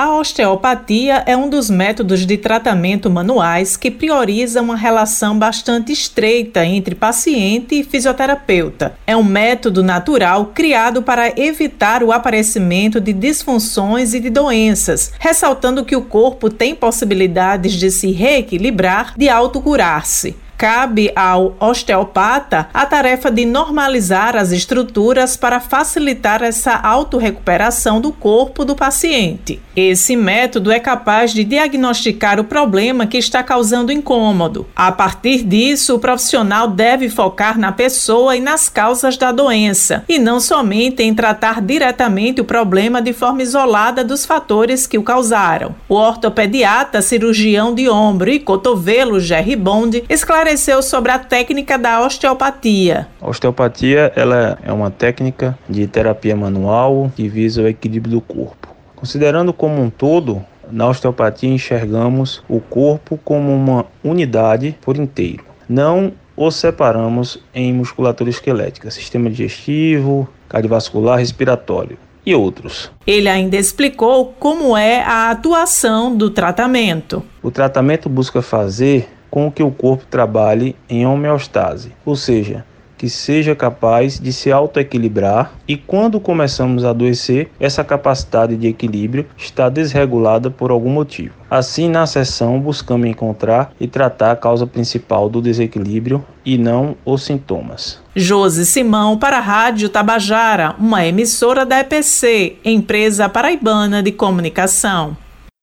A osteopatia é um dos métodos de tratamento manuais que prioriza uma relação bastante estreita entre paciente e fisioterapeuta. É um método natural criado para evitar o aparecimento de disfunções e de doenças, ressaltando que o corpo tem possibilidades de se reequilibrar, de autocurar-se cabe ao osteopata a tarefa de normalizar as estruturas para facilitar essa autorrecuperação do corpo do paciente. Esse método é capaz de diagnosticar o problema que está causando incômodo. A partir disso, o profissional deve focar na pessoa e nas causas da doença, e não somente em tratar diretamente o problema de forma isolada dos fatores que o causaram. O ortopediata, cirurgião de ombro e cotovelo Jerry Bond esclareceu esclareceu sobre a técnica da osteopatia. A osteopatia ela é uma técnica de terapia manual que visa o equilíbrio do corpo. Considerando como um todo, na osteopatia enxergamos o corpo como uma unidade por inteiro. Não o separamos em musculatura esquelética, sistema digestivo, cardiovascular, respiratório e outros. Ele ainda explicou como é a atuação do tratamento. O tratamento busca fazer com que o corpo trabalhe em homeostase, ou seja, que seja capaz de se autoequilibrar e quando começamos a adoecer, essa capacidade de equilíbrio está desregulada por algum motivo. Assim, na sessão, buscamos encontrar e tratar a causa principal do desequilíbrio e não os sintomas. Josi Simão para a Rádio Tabajara, uma emissora da EPC, empresa paraibana de comunicação.